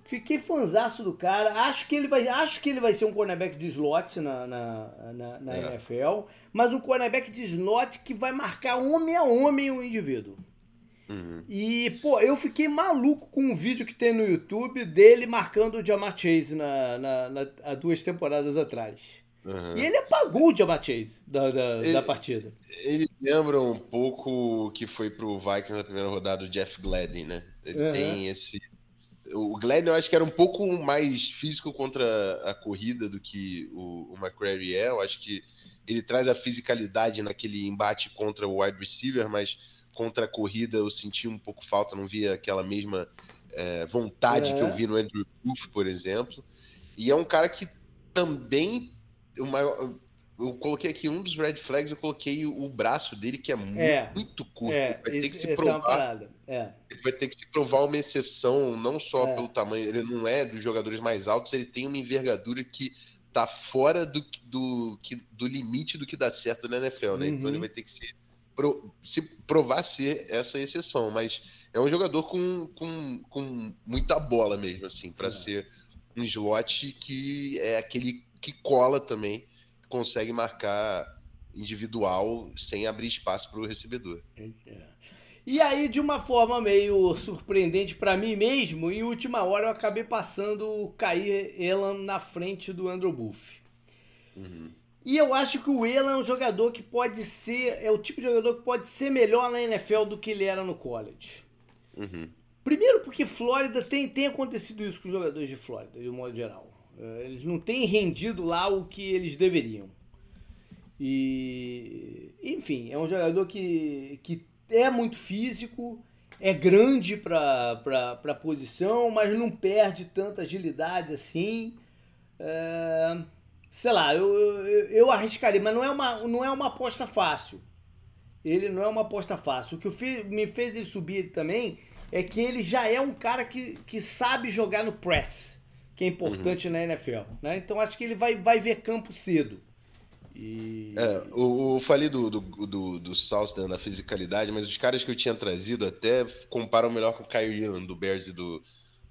Fiquei fanzaço do cara. Acho que ele vai, acho que ele vai ser um cornerback de slot na, na, na, na é. NFL, mas um cornerback de slot que vai marcar homem a homem o indivíduo. Uhum. E, pô, eu fiquei maluco com um vídeo que tem no YouTube dele marcando o Jamar Chase na, na, na, há duas temporadas atrás. Uhum. E ele apagou o Jamar Chase da, da, ele, da, partida. Ele lembra um pouco que foi pro Vikings na primeira rodada o Jeff Gladden, né? Ele uhum. tem esse o Glenn eu acho que era um pouco mais físico contra a corrida do que o, o McCrary é. Eu acho que ele traz a fisicalidade naquele embate contra o wide receiver, mas contra a corrida eu senti um pouco falta, não via aquela mesma é, vontade é. que eu é. vi no Andrew Booth, por exemplo. E é um cara que também. Uma, eu coloquei aqui um dos red flags, eu coloquei o braço dele, que é, é muito curto. É, vai ter esse, que se é provar. É Ele vai ter que se provar uma exceção, não só é. pelo tamanho, ele não é dos jogadores mais altos, ele tem uma envergadura que tá fora do, do, do limite do que dá certo na NFL, né? Uhum. Então ele uhum. vai ter que se, pro, se provar ser essa exceção. Mas é um jogador com, com, com muita bola mesmo, assim, para é. ser um slot que é aquele que cola também consegue marcar individual sem abrir espaço para o recebedor. É. E aí, de uma forma meio surpreendente para mim mesmo, em última hora eu acabei passando o Cair Elan na frente do Andrew Buff. Uhum. E eu acho que o Elan é um jogador que pode ser, é o tipo de jogador que pode ser melhor na NFL do que ele era no college. Uhum. Primeiro porque Flórida tem, tem acontecido isso com os jogadores de Flórida, de um modo geral. É, eles não têm rendido lá o que eles deveriam. E, enfim, é um jogador que, que é muito físico, é grande para a posição, mas não perde tanta agilidade assim. É, sei lá, eu, eu, eu, arriscaria, mas não é, uma, não é uma aposta fácil. Ele não é uma aposta fácil. O que fiz, me fez ele subir também é que ele já é um cara que, que sabe jogar no press que é importante uhum. na NFL. Né? Então acho que ele vai, vai ver campo cedo. E... É, o, o falei do, do, do, do South né, na fisicalidade, mas os caras que eu tinha trazido até comparam melhor com o Kyrie Irving do Bears e do,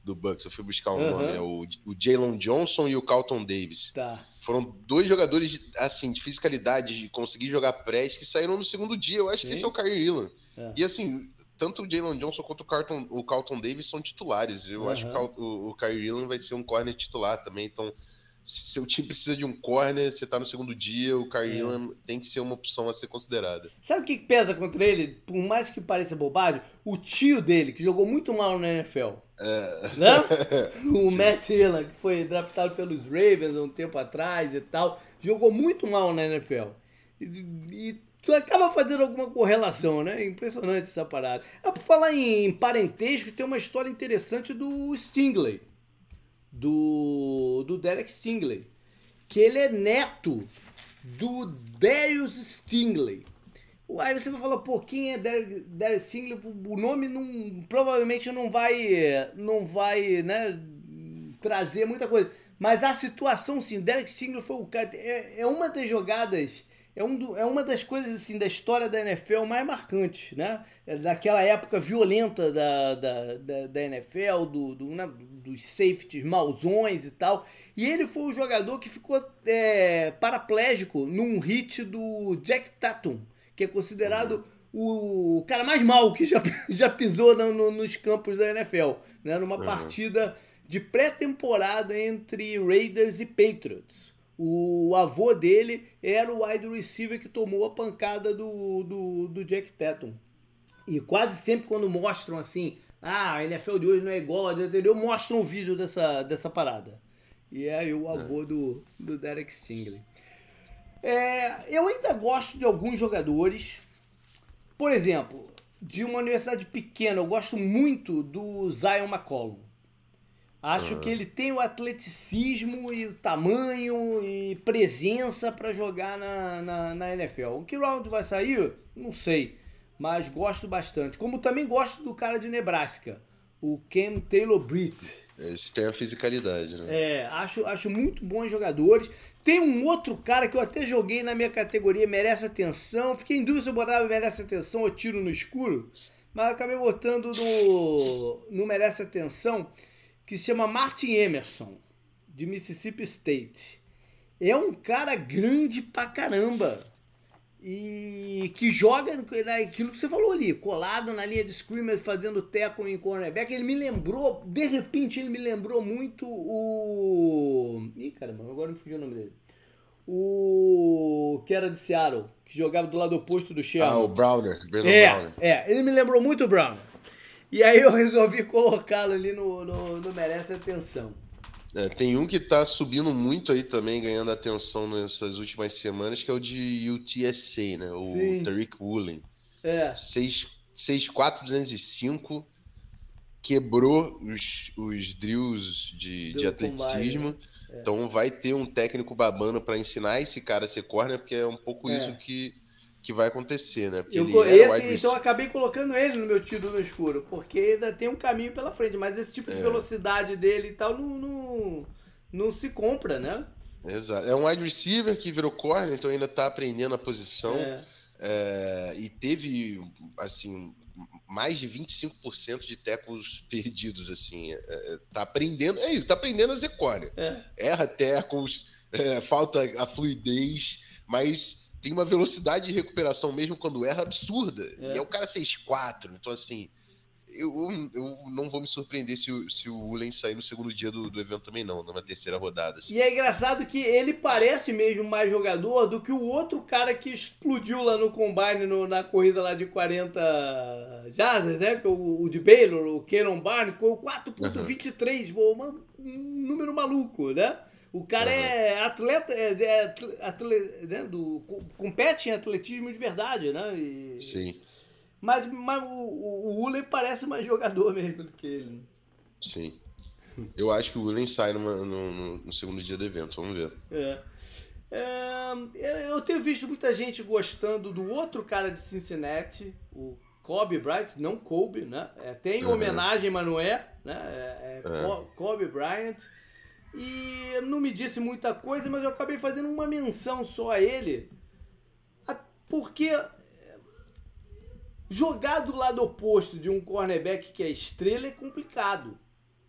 do Bucks. Eu fui buscar o um uhum. nome, é o, o Jalen Johnson e o Carlton Davis. Tá. Foram dois jogadores de, assim, de fisicalidade, de conseguir jogar press, que saíram no segundo dia. Eu acho Sim. que esse é o Kyrie Irving. É. E assim, tanto o Jalen Johnson quanto o Carlton, o Carlton Davis são titulares. Eu uhum. acho que o, o Kyrie Irving vai ser um corner titular também. Então, seu time precisa de um corner, você tá no segundo dia, o Kyrie é. tem que ser uma opção a ser considerada. Sabe o que pesa contra ele? Por mais que pareça bobagem, o tio dele, que jogou muito mal na NFL. É. Né? o Sim. Matt Hillan, que foi draftado pelos Ravens há um tempo atrás e tal, jogou muito mal na NFL. E, e tu acaba fazendo alguma correlação, né? Impressionante essa parada. Ah, por falar em parentesco, tem uma história interessante do Stingley. Do, do Derek Stingley. Que ele é neto do Darius Stingley. Aí você vai falar, pô, quem é Derek, Derek Stingley? O nome não, provavelmente não vai, não vai, né, trazer muita coisa. Mas a situação, sim, Derek Stingley foi o cara. É, é uma das jogadas é, um do, é uma das coisas assim da história da NFL mais marcantes, né? É daquela época violenta da, da, da, da NFL, do, do né? dos safeties mauzões e tal. E ele foi o jogador que ficou é, paraplégico num hit do Jack Tatum, que é considerado o cara mais mal que já, já pisou no, no, nos campos da NFL, né? Numa partida de pré-temporada entre Raiders e Patriots o avô dele era o wide receiver que tomou a pancada do, do, do Jack Tatum. E quase sempre quando mostram assim, ah, a NFL de hoje não é igual anterior, mostram um vídeo dessa, dessa parada. E é aí o avô do, do Derek Stingley. É, eu ainda gosto de alguns jogadores. Por exemplo, de uma universidade pequena, eu gosto muito do Zion McCollum. Acho uhum. que ele tem o atleticismo e o tamanho e presença para jogar na, na, na, NFL. O que round vai sair? Não sei. Mas gosto bastante. Como também gosto do cara de Nebraska, o Ken Taylor Britt. Esse tem a fisicalidade, né? É, acho, acho muito bons jogadores. Tem um outro cara que eu até joguei na minha categoria, merece atenção. Fiquei em dúvida se eu botava merece atenção ou tiro no escuro. Mas acabei botando no, no merece atenção que se chama Martin Emerson, de Mississippi State. É um cara grande pra caramba. E que joga naquilo que você falou ali, colado na linha de scrimmage, fazendo teco em cornerback. Ele me lembrou, de repente, ele me lembrou muito o. Ih, caramba, agora me fugiu o nome dele. O que era de Seattle, que jogava do lado oposto do Sherman. Ah, o Browner. é, Browner. é, ele me lembrou muito o Browner. E aí eu resolvi colocá-lo ali no, no, no, Merece Atenção. É, tem um que tá subindo muito aí também, ganhando atenção nessas últimas semanas, que é o de UTSA, né? O Sim. Tariq Woolen. É. 6'4", 205, quebrou os, os drills de, de atleticismo. Né? é. Então vai ter um técnico babano para ensinar esse cara a ser corner, porque é um pouco é. isso que que vai acontecer, né? Porque eu, esse, então eu acabei colocando ele no meu tiro no escuro, porque ainda tem um caminho pela frente, mas esse tipo de é. velocidade dele e tal não, não, não se compra, né? Exato. É um wide receiver que virou corner, então ainda tá aprendendo a posição. É. É, e teve, assim, mais de 25% de tecos perdidos, assim. É, é, tá aprendendo, é isso, tá aprendendo a ser corner. É. Erra tecos, é, falta a fluidez, mas tem uma velocidade de recuperação mesmo quando erra absurda. É. E é o cara 6'4". Então, assim, eu, eu não vou me surpreender se o, se o Ulen sair no segundo dia do, do evento também, não, numa terceira rodada. Assim. E é engraçado que ele parece mesmo mais jogador do que o outro cara que explodiu lá no Combine, no, na corrida lá de 40 jardas, né? O, o de Baylor, o Kenon Barnes, com 4.23, uhum. um número maluco, né? O cara uhum. é atleta, é, é atleta, né, do, compete em atletismo de verdade, né? E, Sim. Mas, mas o, o Ulen parece mais jogador mesmo do que ele. Né? Sim. Eu acho que o Ulen sai numa, no, no, segundo dia do evento, vamos ver. É. é. Eu tenho visto muita gente gostando do outro cara de Cincinnati, o Kobe Bryant, não Kobe, né? É, tem uhum. homenagem, mas não é, né? É, é, é. Kobe Bryant. E não me disse muita coisa, mas eu acabei fazendo uma menção só a ele. Porque jogar do lado oposto de um cornerback que é estrela é complicado.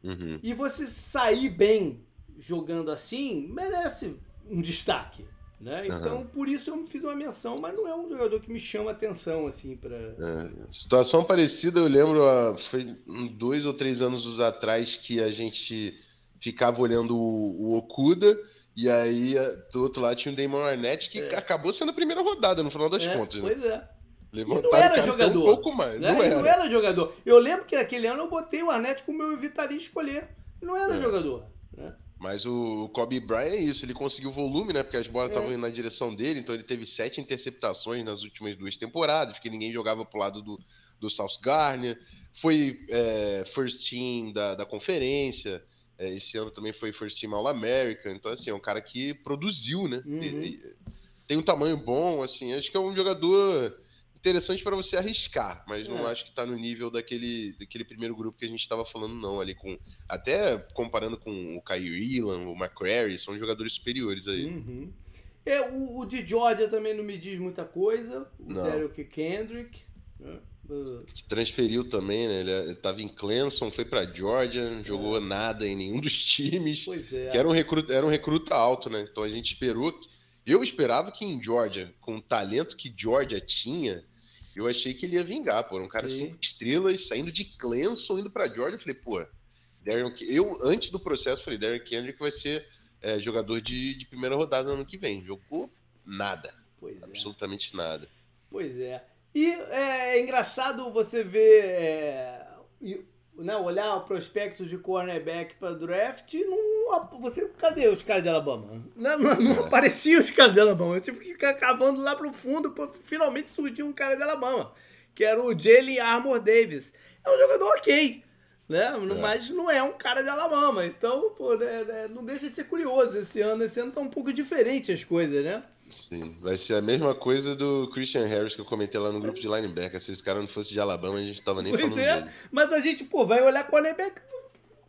Uhum. E você sair bem jogando assim merece um destaque. Né? Então, uhum. por isso eu fiz uma menção, mas não é um jogador que me chama atenção, assim, para é, Situação parecida, eu lembro, foi dois ou três anos atrás que a gente ficava olhando o, o Okuda, e aí do outro lado tinha o Damon Arnett, que é. acabou sendo a primeira rodada, no final das é, contas. Né? Pois né? é. Levantaram não era jogador. um pouco mais. Né? Não, era. não era jogador. Eu lembro que naquele ano eu botei o Arnett como eu evitaria escolher. Não era é. jogador. Né? Mas o Kobe Bryant é isso, ele conseguiu volume, né? Porque as bolas estavam é. indo na direção dele, então ele teve sete interceptações nas últimas duas temporadas, porque ninguém jogava pro lado do, do South Garner. Foi é, first team da, da conferência. É, esse ano também foi First Team All-American. Então, assim, é um cara que produziu, né? Uhum. E, e, tem um tamanho bom, assim. Acho que é um jogador interessante para você arriscar, mas é. não acho que está no nível daquele, daquele primeiro grupo que a gente estava falando, não. Ali com. Até comparando com o Kyrie Elam, o McCrary, são jogadores superiores aí. Uhum. É, o, o, de Georgia também não me diz muita coisa. O Derek Kendrick. Né? Transferiu também, né? Ele estava em Clemson, foi para Georgia, não jogou é. nada em nenhum dos times. Pois é. Que era um recruta, era um recruta alto, né? Então a gente esperou. Eu esperava que em Georgia, com o talento que Georgia tinha, eu achei que ele ia vingar, pô. Um cara Sim. cinco estrelas, saindo de Clemson, indo para Georgia. Eu falei, pô, Darren, eu, antes do processo, falei, Darren Kendrick vai ser é, jogador de, de primeira rodada no ano que vem. Jogou nada. Pois é. Absolutamente é. nada. Pois é. E é, é engraçado você ver, é, né, olhar o prospecto de cornerback para draft, não, você, cadê os caras de Alabama? Não, não, não apareciam os caras de Alabama. Eu tive que ficar cavando lá pro fundo para finalmente surgir um cara de Alabama, que era o Jalen Armor Davis. É um jogador ok, né? É. Mas não é um cara de Alabama. Então, pô, né, né, não deixa de ser curioso esse ano. Esse ano tá um pouco diferente as coisas, né? Sim, vai ser a mesma coisa do Christian Harris que eu comentei lá no grupo de linebacker. Se esse cara não fosse de Alabama, a gente tava nem pois falando é, dele. Mas a gente, pô, vai olhar com o linebacker.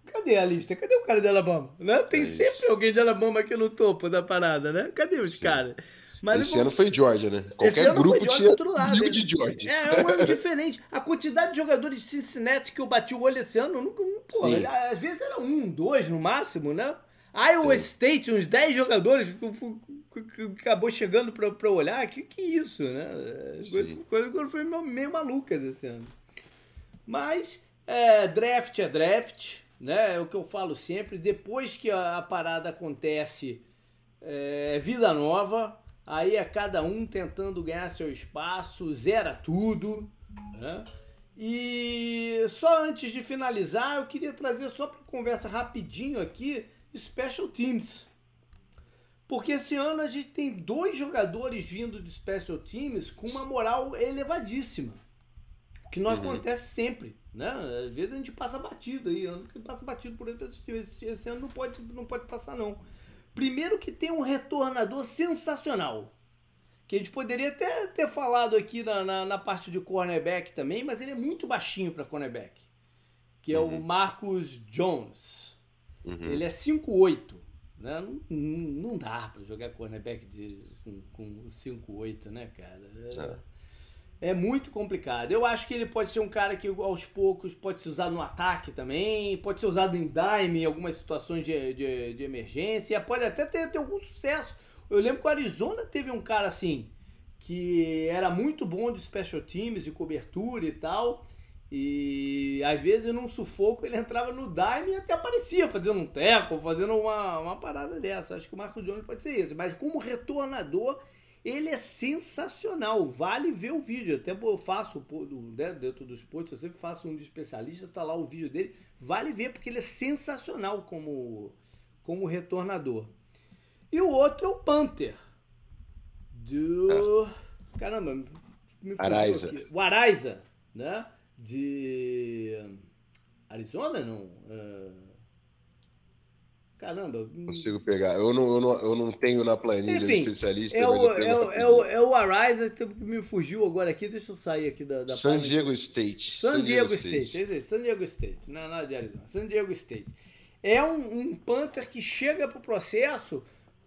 Cadê a lista? Cadê o cara de Alabama? Né? Tem É sempre alguém de Alabama aqui no topo da parada, né? Cadê os Sim. caras? Mas Esse eu- ano foi Georgia, né? Qualquer grupo tinha outro lado, né? de Georgia. É, é um ano diferente. A quantidade de jogadores de Cincinnati que eu bati o olho esse ano, nunca. Porra, às vezes era um, dois no máximo, né? Iowa Sim. State, uns 10 jogadores acabou chegando pra, pra olhar. Que que isso, né? Coisa, Sim. coisa que foi meio, meio malucas esse ano. Mas é, draft é draft, né? É o que eu falo sempre. Depois que a, a parada acontece, é vida nova. Aí é cada um tentando ganhar seu espaço, zera tudo, né? E só antes de finalizar, eu queria trazer só para conversa rapidinho aqui Special Teams. Porque esse ano a gente tem dois jogadores vindo de Special Teams com uma moral elevadíssima. Que não Uhum. acontece sempre, né? Às vezes a gente passa batido aí, ano que passa batido por esse, esse, ano não pode, não pode passar não. Primeiro que tem um retornador sensacional. Que a gente poderia até ter falado aqui na, na, na parte de cornerback também, mas ele é muito baixinho para cornerback. Que é o Uhum. Marcus Jones. Uhum. Ele é 5'8". Né? Não, não, dá para jogar cornerback de, com, com 5'8", né, cara? É. é muito complicado. Eu acho que ele pode ser um cara que aos poucos pode ser usado no ataque também, pode ser usado em dime em algumas situações de, de, de emergência, pode até ter, ter algum sucesso. Eu lembro que o Arizona teve um cara assim, que era muito bom de special teams, de cobertura e tal. E às vezes num sufoco ele entrava no dime e até aparecia fazendo um teco, fazendo uma, uma parada dessa. Acho que o Marco Jones pode ser esse. Mas como retornador, ele é sensacional. Vale ver o vídeo. Até eu faço né, dentro dos posts, eu sempre faço um de especialista, tá lá o vídeo dele. Vale ver porque ele é sensacional como, como retornador. E o outro é o Panther. Do. Caramba, me Araiza. aqui. O Araiza, né? De. Arizona, não? É, Caramba. hum, Consigo pegar. Eu não, eu não, eu não tenho na planilha de Enfim, especialista, É mas o, é, o, é, o, é o Araiza que me fugiu agora aqui. Deixa eu sair aqui da, da San. Diego State. San Diego State, é isso aí, San Diego State, não é nada de Arizona, San Diego State. É um, um Panther que chega pro processo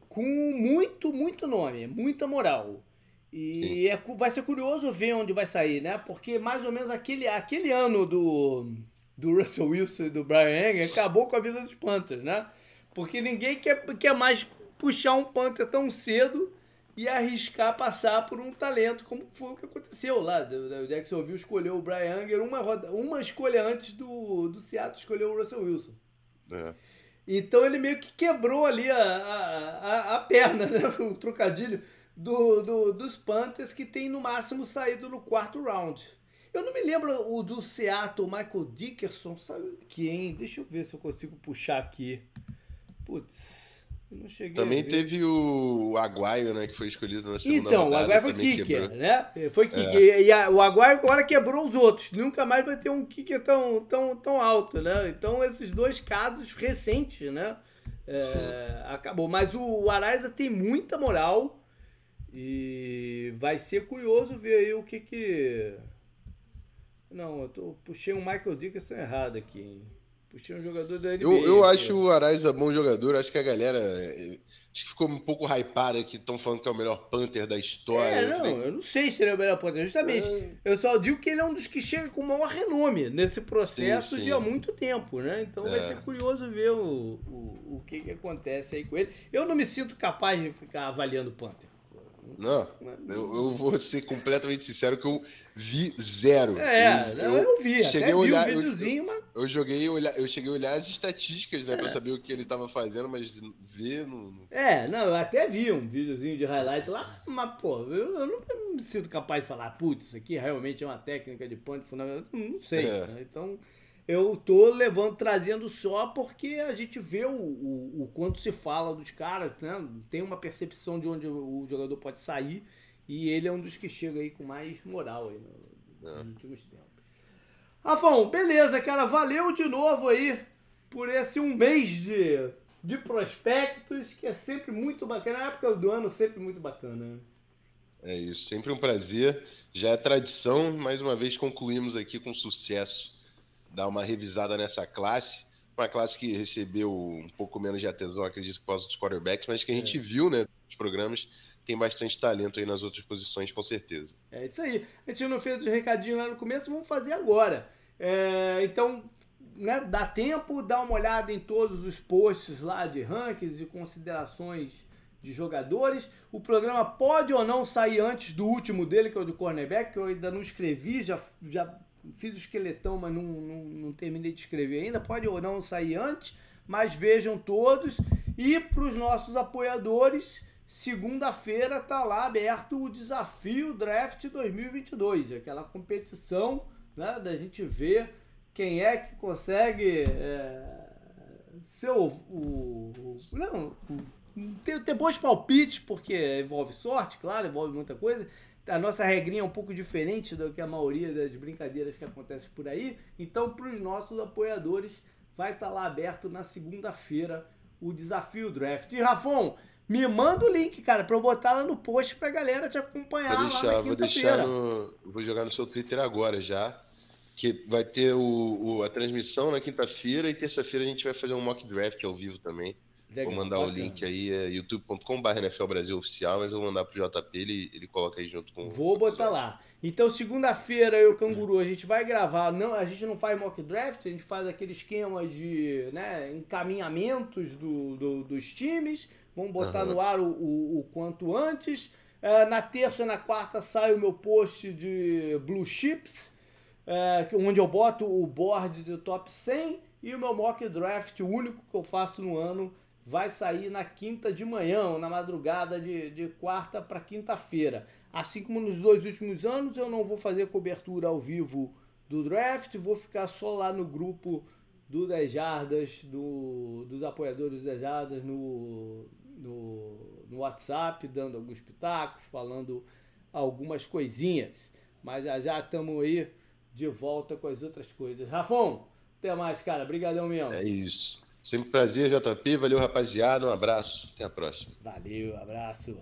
com muito, muito nome, muita moral. E é, vai ser curioso ver onde vai sair, né? Porque mais ou menos aquele, aquele ano do, do Russell Wilson e do Brian Enger acabou com a vida dos Panthers, né? Porque ninguém quer, quer mais puxar um Panther tão cedo e arriscar passar por um talento, como foi o que aconteceu lá. O Jacksonville escolheu o Brian Anger uma, roda, uma escolha antes do, do Seattle escolheu o Russell Wilson. É. Então ele meio que quebrou ali a, a, a, a perna, né? o trocadilho, do, do, dos Panthers que tem no máximo saído no quarto round. Eu não me lembro o do Seattle, Michael Dickerson, sabe quem? Deixa eu ver se eu consigo puxar aqui. Putz, Também teve o Aguaio, né, que foi escolhido na segunda Então, o rodada. Aguaio foi kicker, quebrou. né? Foi kicker. E a- o Aguaio agora quebrou os outros. Nunca mais vai ter um kicker tão, tão, tão alto, né? Então, esses dois casos recentes, né? É, acabou. Mas o Araiza tem muita moral e vai ser curioso ver aí o que que... Não, eu tô, puxei um Michael Dickerson errado aqui, hein? Puxei um jogador da NBA. Eu, eu acho o Araiza bom jogador, acho que a galera. é, Acho que ficou um pouco hypada que estão falando que é o melhor Panther da história. É, Eu não, falei, eu não sei se ele é o melhor Panther, justamente. É. Eu só digo que ele é um dos que chega com maior renome nesse processo Sim, sim. de há muito tempo, né? Então vai É. ser curioso ver o, o, o que, que acontece aí com ele. Eu não me sinto capaz de ficar avaliando o Panther. Não, eu, eu vou ser completamente sincero que eu vi zero. É, eu, não, eu, vi, cheguei a olhar- vi eu- o videozinho, mas... eu joguei, olhar- eu cheguei a olhar as estatísticas, né, pra É. saber o que ele tava fazendo, mas ver não. não- É, não, eu até vi um videozinho de highlight lá, mas, pô, eu, eu não, eu não me sinto capaz de falar, putz, isso aqui realmente é uma técnica de punch fundamental. Não sei. É. né? Então, eu tô levando, trazendo só porque a gente vê o, o, o quanto se fala dos caras, né? Tem uma percepção de onde o jogador pode sair e ele é um dos que chega aí com mais moral aí no- É. nos últimos tempos. Rafão, beleza, cara. Valeu de novo aí por esse um mês de, de prospectos, que é sempre muito bacana. Na época do ano, sempre muito bacana. É isso, sempre um prazer. Já é tradição, mais uma vez concluímos aqui com sucesso. Dar uma revisada nessa classe. Uma classe que recebeu um pouco menos de atenção, acredito, por causa dos quarterbacks, mas que a gente é. viu, né, nos programas, tem bastante talento aí nas outras posições, com certeza. É isso aí. A gente não fez os recadinhos lá no começo, vamos fazer agora. É, então, né, dá tempo, dá uma olhada em todos os posts lá de rankings e considerações de jogadores. O programa pode ou não sair antes do último dele, que é o do cornerback, que eu ainda não escrevi, já, já fiz o esqueletão, mas não, não, não terminei de escrever ainda. Pode ou não sair antes, mas vejam todos. E para os nossos apoiadores, segunda-feira está lá aberto o desafio Draft 2022, aquela competição né, da gente ver quem é que consegue é, ser o, o, não, ter, ter bons palpites, porque envolve sorte, claro, envolve muita coisa. A nossa regrinha é um pouco diferente do que a maioria das brincadeiras que acontecem por aí. Então, para os nossos apoiadores, vai estar tá lá aberto na segunda-feira o desafio draft. E Rafon, me manda o link, cara, para eu botar lá no post para a galera te acompanhar. Vou deixar, vou deixar no, vou jogar no seu Twitter agora já que vai ter o, o a transmissão na quinta-feira e terça-feira a gente vai fazer um mock draft ao vivo também. Legal, vou mandar bacana. o link aí, é youtube.com.br NFL Brasil Oficial, mas eu vou mandar pro JP, ele, ele coloca aí junto com Vou botar lá. Então, segunda-feira, eu, Canguru, a gente vai gravar. Não, a gente não faz mock draft, a gente faz aquele esquema de né, encaminhamentos do, do dos times. Vamos botar uhum. no ar o, o, o quanto antes. Uh, na terça e na quarta sai o meu post de Blue Chips é, onde eu boto o board do top 100 e o meu mock draft, o único que eu faço no ano, vai sair na quinta de manhã, na madrugada de, de quarta para quinta-feira. Assim como nos dois últimos anos, eu não vou fazer cobertura ao vivo do draft, vou ficar só lá no grupo do 10 Jardas, do, dos apoiadores do 10 Jardas no, no, no WhatsApp, dando alguns pitacos, falando algumas coisinhas. Mas já já estamos aí de volta com as outras coisas. Rafão, até mais, cara. Obrigadão mesmo. É isso. Sempre prazer, JP. Valeu, rapaziada. Um abraço. Até a próxima. Valeu, abraço.